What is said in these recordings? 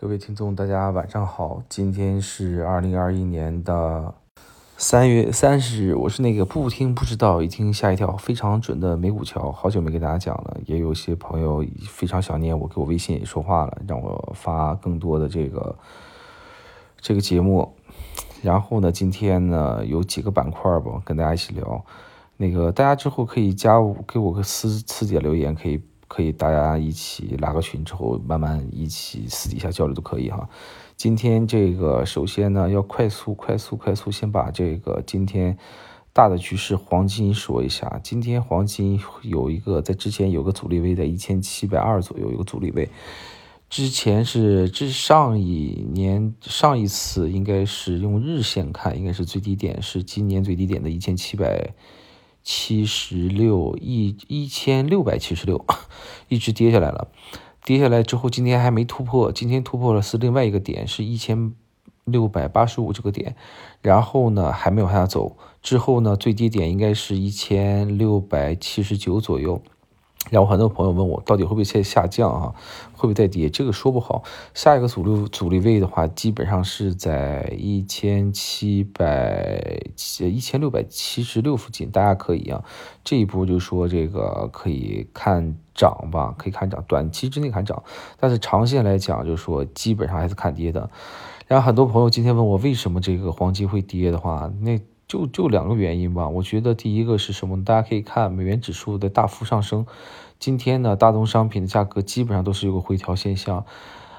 各位听众，大家晚上好。今天是二零二一年的三月三十日，我是那个不听不知道，一听吓一跳，非常准的美股桥。好久没给大家讲了，也有些朋友非常想念我，给我微信也说话了，让我发更多的这个这个节目。然后呢，今天呢有几个板块吧，跟大家一起聊。那个大家之后可以加我，给我个私私底下留言，可以。可以，大家一起拉个群之后，慢慢一起私底下交流都可以哈。今天这个首先呢，要快速、快速、快速，先把这个今天大的局势黄金说一下。今天黄金有一个在之前有个阻力位在一千七百二左右，有个阻力位。之前是之上一年上一次应该是用日线看，应该是最低点是今年最低点的一千七百。七十六一一千六百七十六，一直跌下来了。跌下来之后，今天还没突破，今天突破了是另外一个点，是一千六百八十五这个点。然后呢，还没往下走。之后呢，最低点应该是一千六百七十九左右。然后很多朋友问我，到底会不会再下降啊？会不会再跌？这个说不好。下一个阻力阻力位的话，基本上是在一千七百七一千六百七十六附近，大家可以啊。这一波就说这个可以看涨吧，可以看涨，短期之内看涨，但是长线来讲，就是说基本上还是看跌的。然后很多朋友今天问我，为什么这个黄金会跌的话，那。就就两个原因吧，我觉得第一个是什么？大家可以看美元指数的大幅上升，今天呢，大宗商品的价格基本上都是有个回调现象，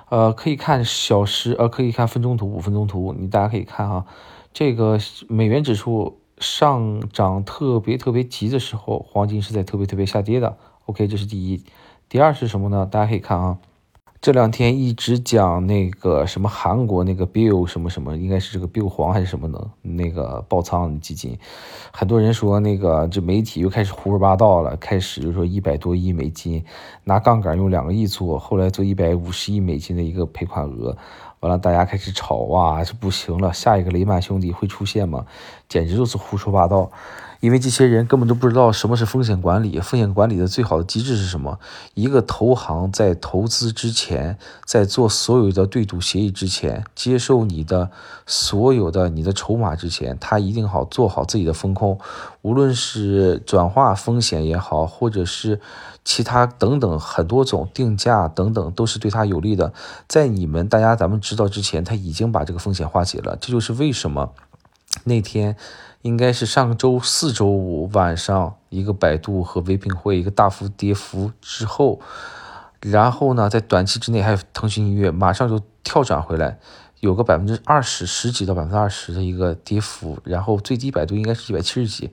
呃，可以看小时，呃，可以看分钟图、五分钟图，你大家可以看哈，这个美元指数上涨特别特别急的时候，黄金是在特别特别下跌的。OK，这是第一。第二是什么呢？大家可以看啊。这两天一直讲那个什么韩国那个 Bill 什么什么，应该是这个 Bill 黄还是什么的，那个爆仓基金，很多人说那个这媒体又开始胡说八道了，开始就说一百多亿美金拿杠杆用两个亿做，后来做一百五十亿美金的一个赔款额，完了大家开始吵哇，这不行了，下一个雷曼兄弟会出现吗？简直就是胡说八道。因为这些人根本都不知道什么是风险管理，风险管理的最好的机制是什么？一个投行在投资之前，在做所有的对赌协议之前，接受你的所有的你的筹码之前，他一定好做好自己的风控，无论是转化风险也好，或者是其他等等很多种定价等等，都是对他有利的。在你们大家咱们知道之前，他已经把这个风险化解了。这就是为什么那天。应该是上周四周五晚上，一个百度和唯品会一个大幅跌幅之后，然后呢，在短期之内还有腾讯音乐马上就跳转回来，有个百分之二十十几到百分之二十的一个跌幅，然后最低百度应该是一百七十几，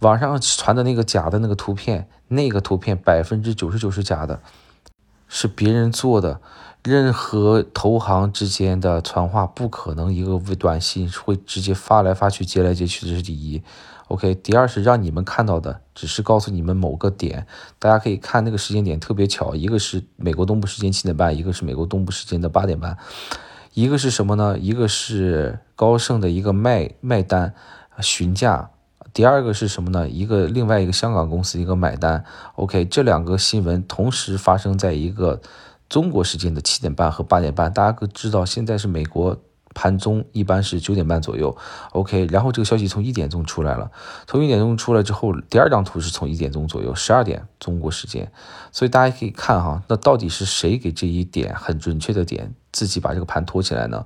网上传的那个假的那个图片，那个图片百分之九十九是假的，是别人做的。任何投行之间的传话不可能一个短信会直接发来发去接来接去，这是第一。OK，第二是让你们看到的只是告诉你们某个点，大家可以看那个时间点特别巧，一个是美国东部时间七点半，一个是美国东部时间的八点半。一个是什么呢？一个是高盛的一个卖卖单询价，第二个是什么呢？一个另外一个香港公司一个买单。OK，这两个新闻同时发生在一个。中国时间的七点半和八点半，大家可知道现在是美国盘中一般是九点半左右，OK，然后这个消息从一点钟出来了，从一点钟出来之后，第二张图是从一点钟左右，十二点中国时间，所以大家可以看哈，那到底是谁给这一点很准确的点？自己把这个盘托起来呢，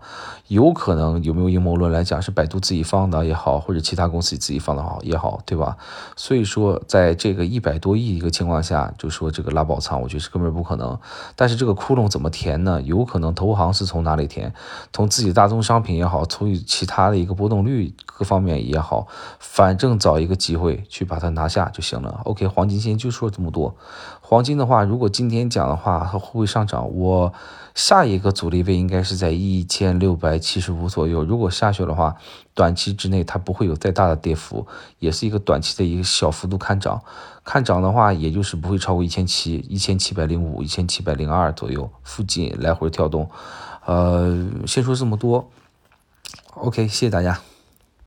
有可能有没有阴谋论来讲是百度自己放的也好，或者其他公司自己放的好也好，对吧？所以说，在这个一百多亿一个情况下，就说这个拉爆仓，我觉得是根本不可能。但是这个窟窿怎么填呢？有可能投行是从哪里填？从自己大宗商品也好，从其他的一个波动率各方面也好，反正找一个机会去把它拿下就行了。OK，黄金先就说这么多。黄金的话，如果今天讲的话，它会不会上涨？我下一个阻力离位应该是在一千六百七十五左右。如果下去的话，短期之内它不会有再大的跌幅，也是一个短期的一个小幅度看涨。看涨的话，也就是不会超过一千七、一千七百零五、一千七百零二左右附近来回跳动。呃，先说这么多。OK，谢谢大家。